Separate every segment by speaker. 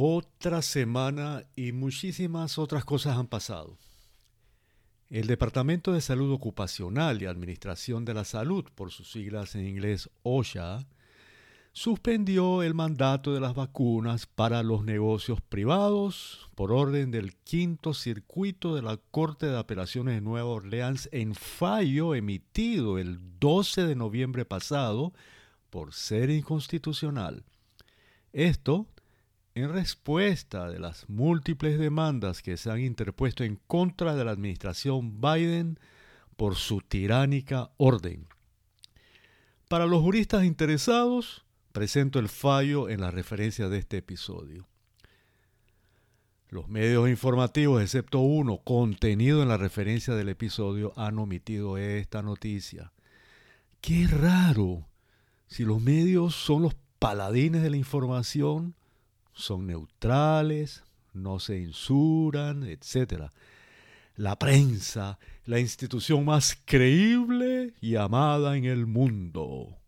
Speaker 1: Otra semana y muchísimas otras cosas han pasado. El Departamento de Salud Ocupacional y Administración de la Salud, por sus siglas en inglés OSHA, suspendió el mandato de las vacunas para los negocios privados por orden del quinto circuito de la Corte de Apelaciones de Nueva Orleans en fallo emitido el 12 de noviembre pasado por ser inconstitucional. Esto en respuesta de las múltiples demandas que se han interpuesto en contra de la administración Biden por su tiránica orden. Para los juristas interesados, presento el fallo en la referencia de este episodio. Los medios informativos, excepto uno, contenido en la referencia del episodio, han omitido esta noticia. Qué raro. Si los medios son los paladines de la información, son neutrales, no se insuran, etc. La prensa, la institución más creíble y amada en el mundo.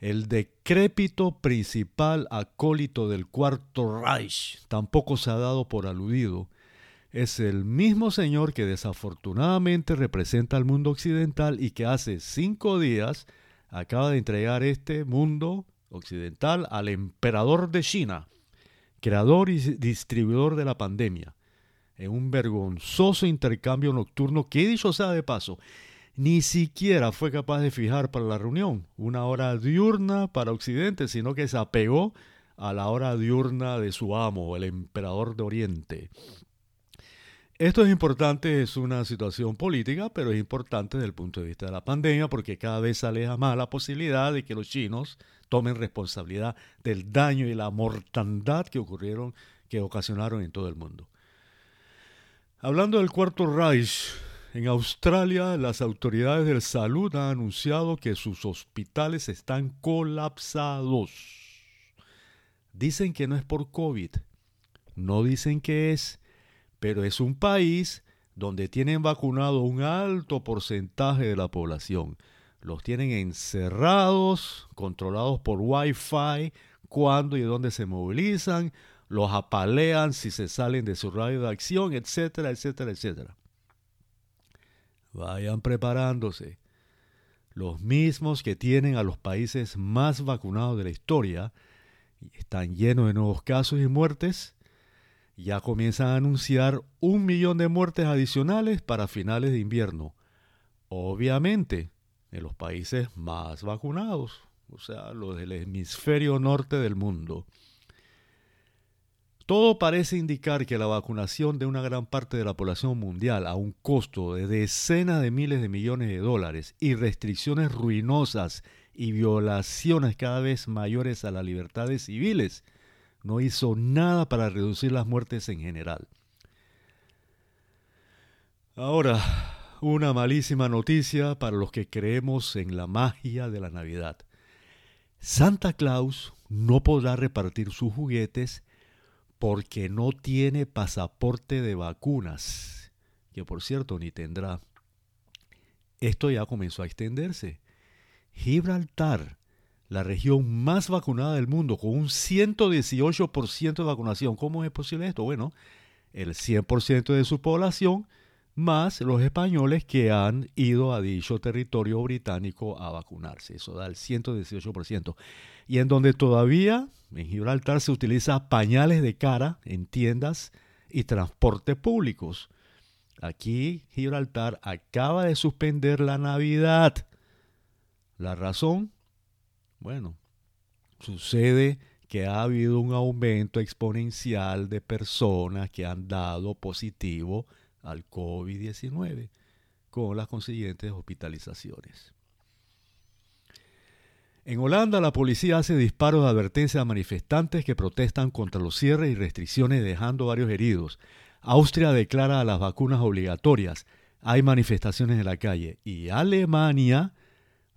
Speaker 1: El decrépito principal acólito del Cuarto Reich tampoco se ha dado por aludido. Es el mismo señor que desafortunadamente representa al mundo occidental y que hace cinco días acaba de entregar este mundo occidental al emperador de China, creador y distribuidor de la pandemia, en un vergonzoso intercambio nocturno que, dicho sea de paso, ni siquiera fue capaz de fijar para la reunión una hora diurna para Occidente, sino que se apegó a la hora diurna de su amo, el emperador de Oriente. Esto es importante, es una situación política, pero es importante desde el punto de vista de la pandemia porque cada vez se aleja más la posibilidad de que los chinos tomen responsabilidad del daño y la mortandad que ocurrieron, que ocasionaron en todo el mundo. Hablando del Cuarto Reich, en Australia las autoridades de salud han anunciado que sus hospitales están colapsados. Dicen que no es por COVID, no dicen que es pero es un país donde tienen vacunado un alto porcentaje de la población. Los tienen encerrados, controlados por Wi-Fi, cuándo y dónde se movilizan, los apalean si se salen de su radio de acción, etcétera, etcétera, etcétera. Vayan preparándose. Los mismos que tienen a los países más vacunados de la historia están llenos de nuevos casos y muertes, ya comienzan a anunciar un millón de muertes adicionales para finales de invierno. Obviamente, en los países más vacunados, o sea, los del hemisferio norte del mundo. Todo parece indicar que la vacunación de una gran parte de la población mundial a un costo de decenas de miles de millones de dólares y restricciones ruinosas y violaciones cada vez mayores a las libertades civiles no hizo nada para reducir las muertes en general. Ahora, una malísima noticia para los que creemos en la magia de la Navidad. Santa Claus no podrá repartir sus juguetes porque no tiene pasaporte de vacunas, que por cierto ni tendrá. Esto ya comenzó a extenderse. Gibraltar la región más vacunada del mundo, con un 118% de vacunación. ¿Cómo es posible esto? Bueno, el 100% de su población más los españoles que han ido a dicho territorio británico a vacunarse. Eso da el 118%. Y en donde todavía en Gibraltar se utiliza pañales de cara en tiendas y transportes públicos. Aquí Gibraltar acaba de suspender la Navidad. La razón, bueno, sucede que ha habido un aumento exponencial de personas que han dado positivo al COVID-19 con las consiguientes hospitalizaciones. En Holanda la policía hace disparos de advertencia a manifestantes que protestan contra los cierres y restricciones dejando varios heridos. Austria declara las vacunas obligatorias. Hay manifestaciones en la calle. Y Alemania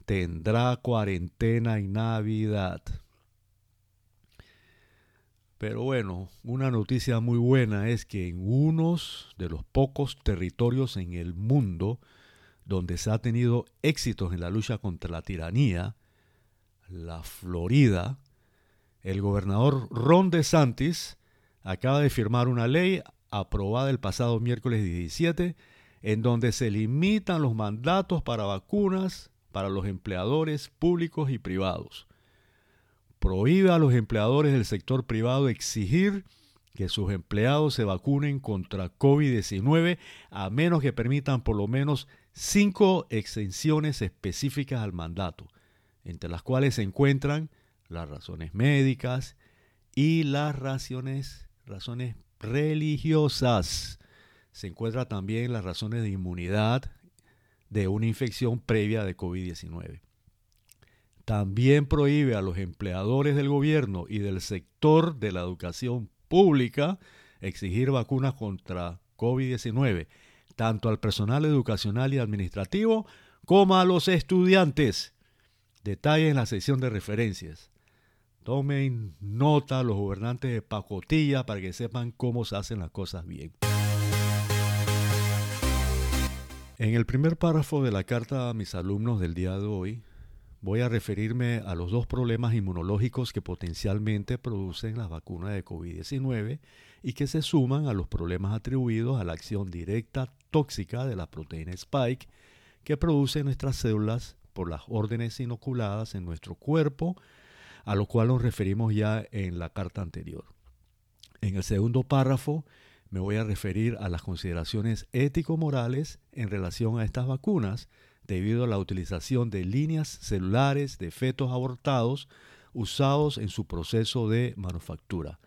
Speaker 1: tendrá cuarentena en Navidad. Pero bueno, una noticia muy buena es que en unos de los pocos territorios en el mundo donde se ha tenido éxitos en la lucha contra la tiranía, la Florida, El gobernador Ron DeSantis acaba de firmar una ley aprobada el pasado miércoles 17 en donde se limitan los mandatos para vacunas para los empleadores públicos y privados. Prohíbe a los empleadores del sector privado exigir que sus empleados se vacunen contra COVID-19 a menos que permitan por lo menos cinco exenciones específicas al mandato, entre las cuales se encuentran las razones médicas y las razones, razones religiosas. Se encuentran también las razones de inmunidad de una infección previa de COVID-19. También prohíbe a los empleadores del gobierno y del sector de la educación pública exigir vacunas contra COVID-19, tanto al personal educacional y administrativo como a los estudiantes. Detalle en la sección de referencias. Tomen nota los gobernantes de pacotilla para que sepan cómo se hacen las cosas bien. En el primer párrafo de la carta a mis alumnos del día de hoy, voy a referirme a los dos problemas inmunológicos que potencialmente producen las vacunas de COVID-19 y que se suman a los problemas atribuidos a la acción directa tóxica de la proteína Spike que produce nuestras células por las órdenes inoculadas en nuestro cuerpo, a lo cual nos referimos ya en la carta anterior. En el segundo párrafo, me voy a referir a las consideraciones ético-morales en relación a estas vacunas debido a la utilización de líneas celulares de fetos abortados usados en su proceso de manufactura.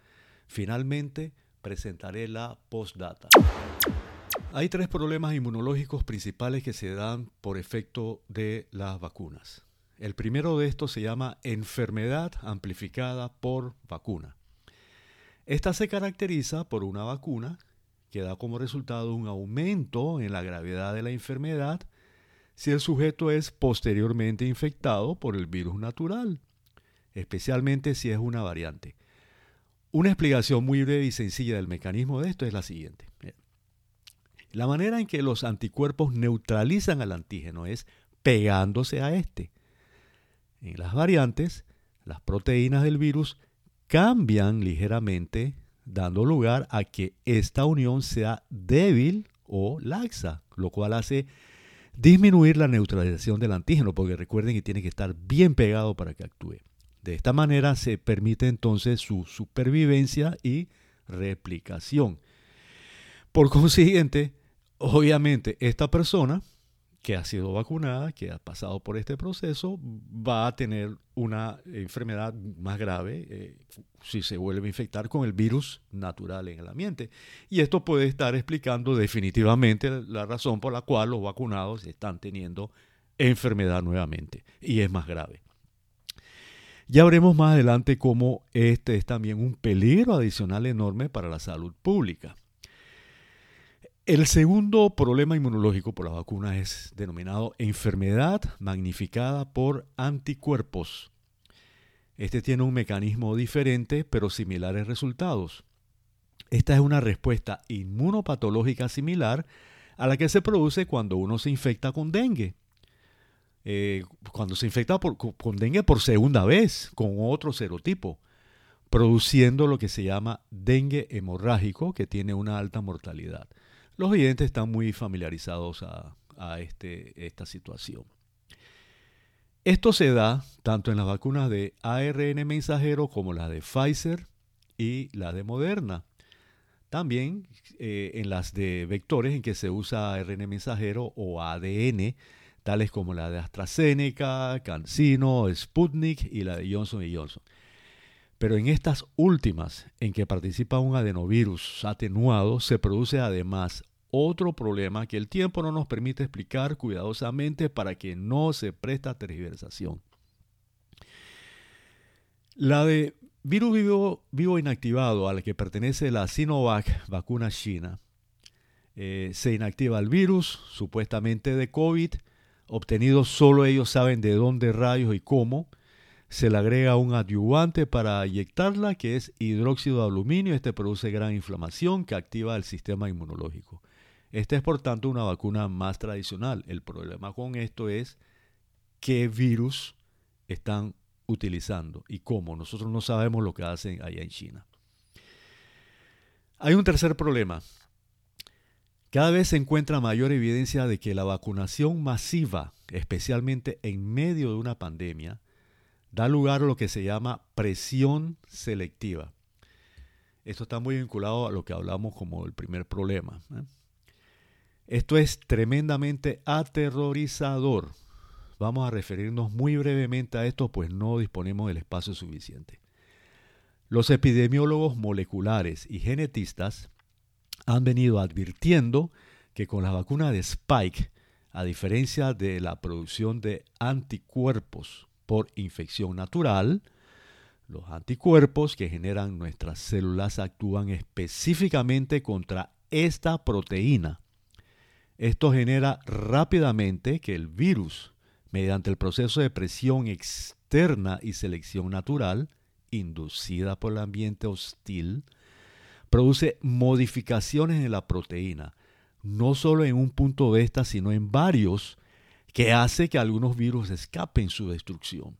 Speaker 1: Finalmente, presentaré la postdata. Hay tres problemas inmunológicos principales que se dan por efecto de las vacunas. El primero de estos se llama enfermedad amplificada por vacuna. Esta se caracteriza por una vacuna que da como resultado un aumento en la gravedad de la enfermedad si el sujeto es posteriormente infectado por el virus natural, especialmente si es una variante. Una explicación muy breve y sencilla del mecanismo de esto es la siguiente. La manera en que los anticuerpos neutralizan al antígeno es pegándose a este. En las variantes, las proteínas del virus cambian ligeramente, dando lugar a que esta unión sea débil o laxa, lo cual hace disminuir la neutralización del antígeno, porque recuerden que tiene que estar bien pegado para que actúe. De esta manera se permite entonces su supervivencia y replicación. Por consiguiente, obviamente esta persona que ha sido vacunada, que ha pasado por este proceso, va a tener una enfermedad más grave eh, si se vuelve a infectar con el virus natural en el ambiente. Y esto puede estar explicando definitivamente la razón por la cual los vacunados están teniendo enfermedad nuevamente y es más grave. Ya veremos más adelante cómo este es también un peligro adicional enorme para la salud pública. El segundo problema inmunológico por la vacuna es denominado enfermedad magnificada por anticuerpos. Este tiene un mecanismo diferente pero similares resultados. Esta es una respuesta inmunopatológica similar a la que se produce cuando uno se infecta con dengue. Eh, cuando se infecta con dengue por segunda vez con otro serotipo, produciendo lo que se llama dengue hemorrágico que tiene una alta mortalidad. Los oyentes están muy familiarizados a, este, esta situación. Esto se da tanto en las vacunas de ARN mensajero como las de Pfizer y las de Moderna. También eh, en las de vectores en que se usa ARN mensajero o ADN, tales como la de AstraZeneca, CanSino, Sputnik y la de Johnson Johnson. Pero en estas últimas, en que participa un adenovirus atenuado, se produce además otro problema que el tiempo no nos permite explicar cuidadosamente para que no se presta tergiversación. La de virus vivo, inactivado al que pertenece la Sinovac vacuna china. Eh, se inactiva el virus, supuestamente de COVID, obtenido solo ellos saben de dónde rayos y cómo. Se le agrega un adyuvante para inyectarla, que es hidróxido de aluminio. Este produce gran inflamación que activa el sistema inmunológico. Esta es por tanto una vacuna más tradicional. El problema con esto es qué virus están utilizando y cómo. Nosotros no sabemos lo que hacen allá en China. Hay un tercer problema. Cada vez se encuentra mayor evidencia de que la vacunación masiva, especialmente en medio de una pandemia, da lugar a lo que se llama presión selectiva. Esto está muy vinculado a lo que hablamos como el primer problema. ¿eh? Esto es tremendamente aterrorizador. Vamos a referirnos muy brevemente a esto, pues no disponemos del espacio suficiente. Los epidemiólogos moleculares y genetistas han venido advirtiendo que con la vacuna de Spike, a diferencia de la producción de anticuerpos por infección natural, los anticuerpos que generan nuestras células actúan específicamente contra esta proteína. Esto genera rápidamente que el virus, mediante el proceso de presión externa y selección natural, inducida por el ambiente hostil, produce modificaciones en la proteína, no solo en un punto de esta, sino en varios, que hace que algunos virus escapen su destrucción.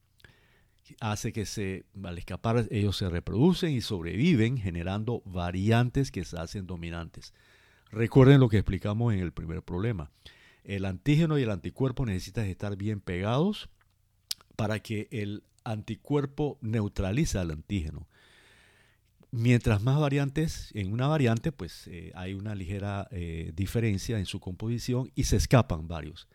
Speaker 1: Hace que se, al escapar ellos se reproducen y sobreviven generando variantes que se hacen dominantes. Recuerden lo que explicamos en el primer problema. El antígeno y el anticuerpo necesitan estar bien pegados para que el anticuerpo neutralice al antígeno. Mientras más variantes, en una variante, pues eh, hay una ligera eh, diferencia en su composición y se escapan varios,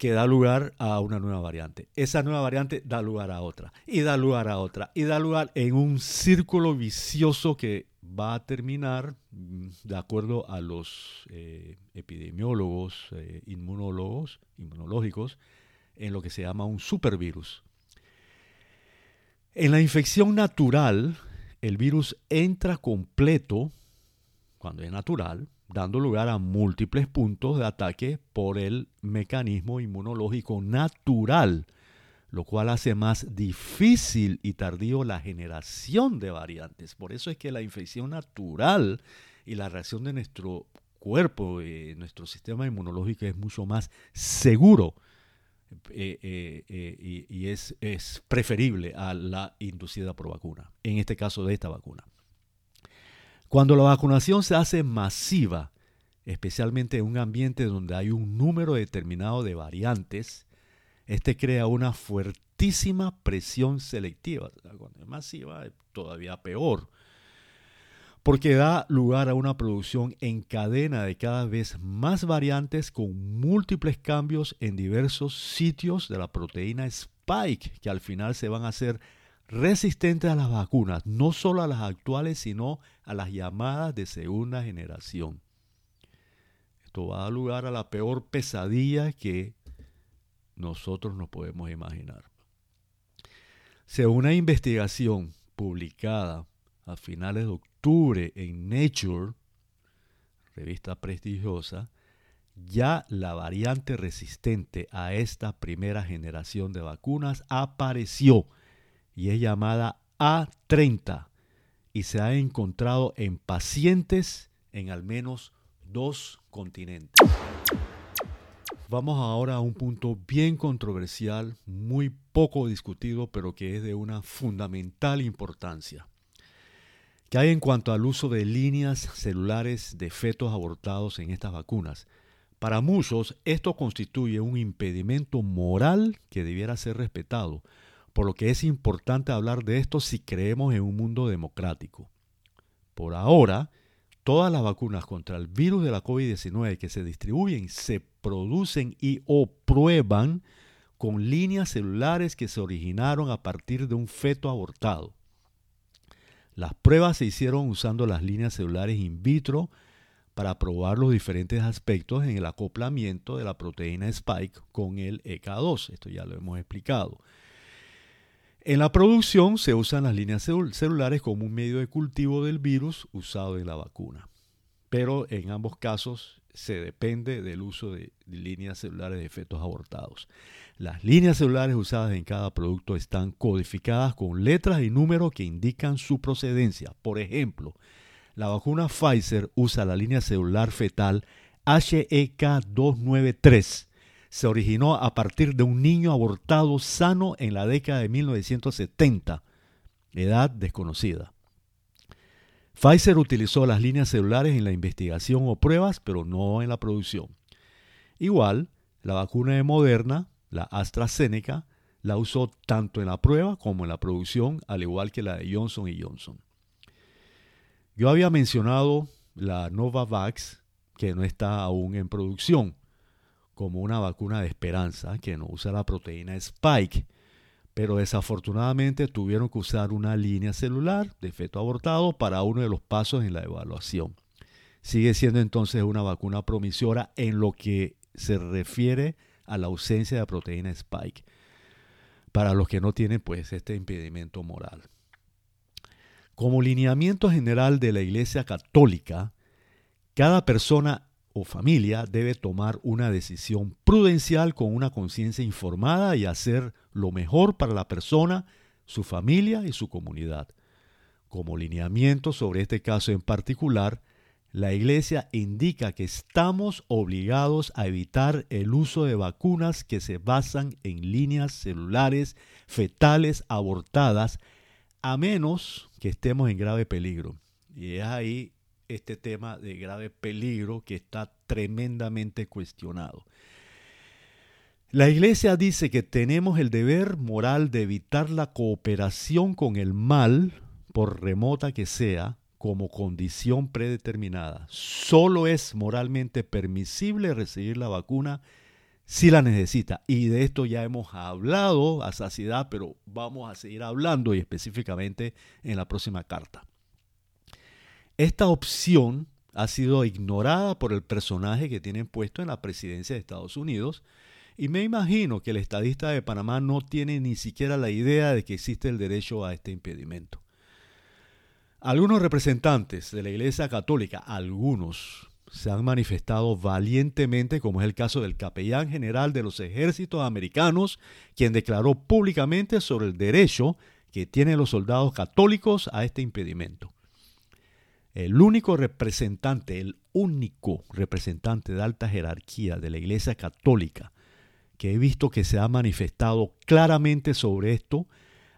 Speaker 1: que da lugar a una nueva variante. Esa nueva variante da lugar a otra, y da lugar a otra, y da lugar en un círculo vicioso que va a terminar, mm, de acuerdo a los eh, epidemiólogos, eh, inmunólogos, inmunológicos, en lo que se llama un supervirus. En la infección natural, el virus entra completo, cuando es natural, dando lugar a múltiples puntos de ataque por el mecanismo inmunológico natural lo cual hace más difícil y tardío la generación de variantes. Por eso es que la infección natural y la reacción de nuestro cuerpo, eh, nuestro sistema inmunológico es mucho más seguro eh, eh, y, es, es preferible a la inducida por vacuna, en este caso de esta vacuna. Cuando la vacunación se hace masiva, especialmente en un ambiente donde hay un número determinado de variantes, este crea una fuertísima presión selectiva. Cuando es masiva, todavía peor. Porque da lugar a una producción en cadena de cada vez más variantes con múltiples cambios en diversos sitios de la proteína Spike, que al final se van a hacer resistentes a las vacunas, no solo a las actuales, sino a las llamadas de segunda generación. Esto va a dar lugar a la peor pesadilla que nosotros nos podemos imaginar. Según una investigación publicada a finales de octubre en Nature, revista prestigiosa, ya la variante resistente a esta primera generación de vacunas apareció y es llamada A30 y se ha encontrado en pacientes en al menos dos continentes. Vamos ahora a un punto bien controversial, muy poco discutido, pero que es de una fundamental importancia. ¿Qué hay en cuanto al uso de líneas celulares de fetos abortados en estas vacunas? Para muchos, esto constituye un impedimento moral que debiera ser respetado, por lo que es importante hablar de esto si creemos en un mundo democrático. Por ahora, Todas las vacunas contra el virus de la COVID-19 que se distribuyen se producen y o prueban con líneas celulares que se originaron a partir de un feto abortado. Las pruebas se hicieron usando las líneas celulares in vitro para probar los diferentes aspectos en el acoplamiento de la proteína Spike con el EK2. Esto ya lo hemos explicado. En la producción se usan las líneas celulares como un medio de cultivo del virus usado en la vacuna, pero en ambos casos se depende del uso de líneas celulares de efectos abortados. Las líneas celulares usadas en cada producto están codificadas con letras y números que indican su procedencia. Por ejemplo, la vacuna Pfizer usa la línea celular fetal HEK293 se originó a partir de un niño abortado sano en la década de 1970, edad desconocida. Pfizer utilizó las líneas celulares en la investigación o pruebas, pero no en la producción. Igual, la vacuna de Moderna, la AstraZeneca, la usó tanto en la prueba como en la producción, al igual que la de Johnson Johnson. Yo había mencionado la Novavax, que no está aún en producción, como una vacuna de esperanza que no usa la proteína Spike, pero desafortunadamente tuvieron que usar una línea celular de feto abortado para uno de los pasos en la evaluación. Sigue siendo entonces una vacuna promisora en lo que se refiere a la ausencia de proteína Spike, para los que no tienen pues este impedimento moral. Como lineamiento general de la Iglesia Católica, cada persona o familia debe tomar una decisión prudencial con una conciencia informada y hacer lo mejor para la persona, su familia y su comunidad. Como lineamiento sobre este caso en particular, la Iglesia indica que estamos obligados a evitar el uso de vacunas que se basan en líneas celulares fetales abortadas, a menos que estemos en grave peligro. Y es ahí este tema de grave peligro que está tremendamente cuestionado. La Iglesia dice que tenemos el deber moral de evitar la cooperación con el mal, por remota que sea, como condición predeterminada. Solo es moralmente permisible recibir la vacuna si la necesita. Y de esto ya hemos hablado a saciedad, pero vamos a seguir hablando y específicamente en la próxima carta. Esta opción ha sido ignorada por el personaje que tienen puesto en la presidencia de Estados Unidos y me imagino que el estadista de Panamá no tiene ni siquiera la idea de que existe el derecho a este impedimento. Algunos representantes de la Iglesia Católica, algunos, se han manifestado valientemente, como es el caso del capellán general de los ejércitos americanos, quien declaró públicamente sobre el derecho que tienen los soldados católicos a este impedimento. El único representante, el único representante de alta jerarquía de la Iglesia Católica que he visto que se ha manifestado claramente sobre esto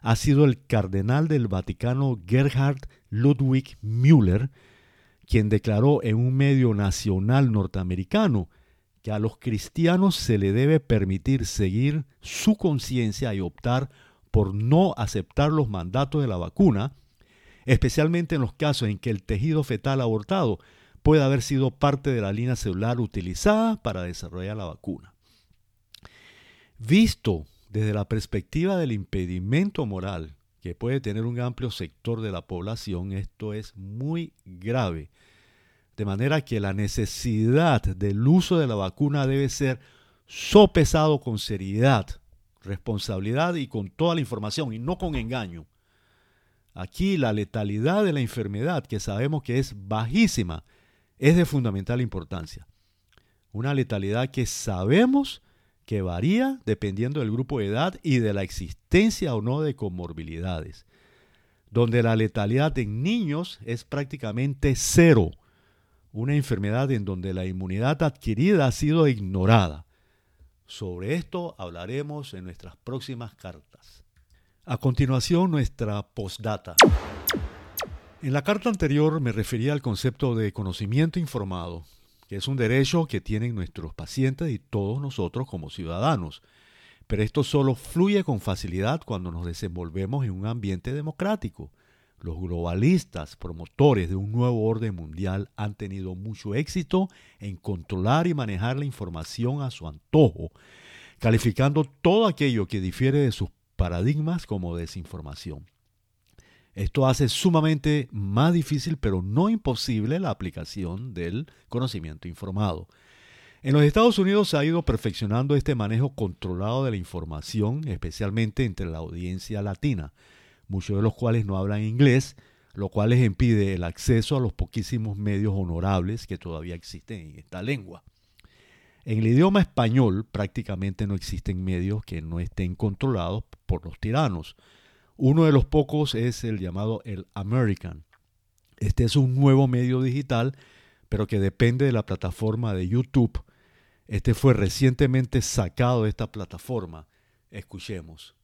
Speaker 1: ha sido el cardenal del Vaticano Gerhard Ludwig Müller, quien declaró en un medio nacional norteamericano que a los cristianos se le debe permitir seguir su conciencia y optar por no aceptar los mandatos de la vacuna, especialmente en los casos en que el tejido fetal abortado puede haber sido parte de la línea celular utilizada para desarrollar la vacuna. Visto desde la perspectiva del impedimento moral que puede tener un amplio sector de la población, esto es muy grave. De manera que la necesidad del uso de la vacuna debe ser sopesado con seriedad, responsabilidad y con toda la información y no con engaño. Aquí la letalidad de la enfermedad, que sabemos que es bajísima, es de fundamental importancia. Una letalidad que sabemos que varía dependiendo del grupo de edad y de la existencia o no de comorbilidades, donde la letalidad en niños es prácticamente cero, una enfermedad en donde la inmunidad adquirida ha sido ignorada. Sobre esto hablaremos en nuestras próximas cartas. A continuación, nuestra postdata. En la carta anterior me refería al concepto de conocimiento informado, que es un derecho que tienen nuestros pacientes y todos nosotros como ciudadanos. Pero esto solo fluye con facilidad cuando nos desenvolvemos en un ambiente democrático. Los globalistas, promotores de un nuevo orden mundial, han tenido mucho éxito en controlar y manejar la información a su antojo, calificando todo aquello que difiere de sus paradigmas como desinformación. Esto hace sumamente más difícil, pero no imposible, la aplicación del conocimiento informado. En los Estados Unidos se ha ido perfeccionando este manejo controlado de la información, especialmente entre la audiencia latina, muchos de los cuales no hablan inglés, lo cual les impide el acceso a los poquísimos medios honorables que todavía existen en esta lengua. En el idioma español prácticamente no existen medios que no estén controlados por los tiranos. Uno de los pocos es el llamado el American. Este es un nuevo medio digital, pero que depende de la plataforma de YouTube, Este fue recientemente sacado de esta plataforma. Escuchemos.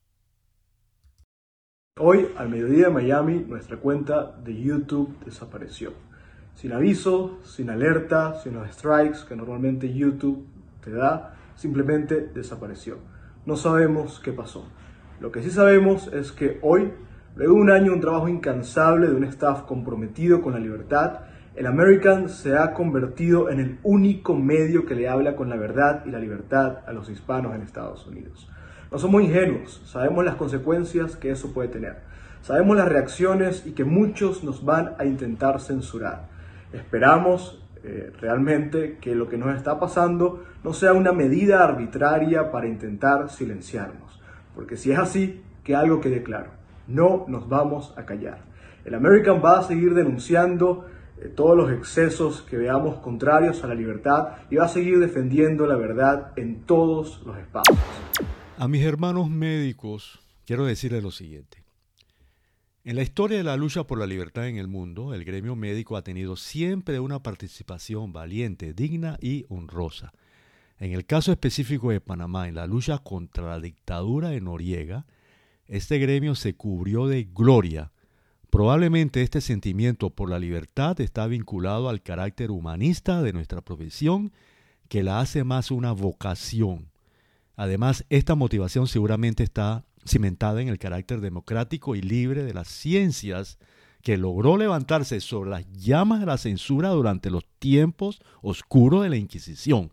Speaker 2: Hoy, al mediodía de Miami, nuestra cuenta de YouTube desapareció. Sin aviso, sin alerta, sin los strikes que normalmente YouTube te da, simplemente desapareció. No sabemos qué pasó. Lo que sí sabemos es que hoy, luego de un año, un trabajo incansable de un staff comprometido con la libertad, el American se ha convertido en el único medio que le habla con la verdad y la libertad a los hispanos en Estados Unidos. No somos ingenuos, sabemos las consecuencias que eso puede tener. Sabemos las reacciones y que muchos nos van a intentar censurar. Esperamos eh, realmente que lo que nos está pasando no sea una medida arbitraria para intentar silenciarnos. Porque si es así, que algo quede claro. No nos vamos a callar. El American va a seguir denunciando eh, todos los excesos que veamos contrarios a la libertad y va a seguir defendiendo la verdad en todos los espacios.
Speaker 1: A mis hermanos médicos quiero decirles lo siguiente. En la historia de la lucha por la libertad en el mundo, el gremio médico ha tenido siempre una participación valiente, digna y honrosa. En el caso específico de Panamá, en la lucha contra la dictadura de Noriega, este gremio se cubrió de gloria. Probablemente este sentimiento por la libertad está vinculado al carácter humanista de nuestra profesión, que la hace más una vocación Además, esta motivación seguramente está cimentada en el carácter democrático y libre de las ciencias que logró levantarse sobre las llamas de la censura durante los tiempos oscuros de la Inquisición.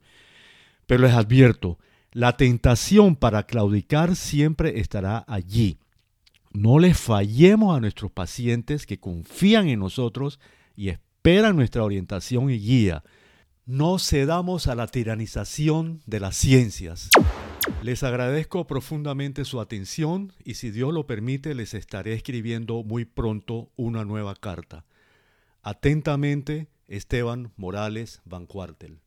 Speaker 1: Pero les advierto, la tentación para claudicar siempre estará allí. No les fallemos a nuestros pacientes que confían en nosotros y esperan nuestra orientación y guía. No cedamos a la tiranización de las ciencias. Les agradezco profundamente su atención y si Dios lo permite les estaré escribiendo muy pronto una nueva carta. Atentamente, Esteban Morales Van Cuartel.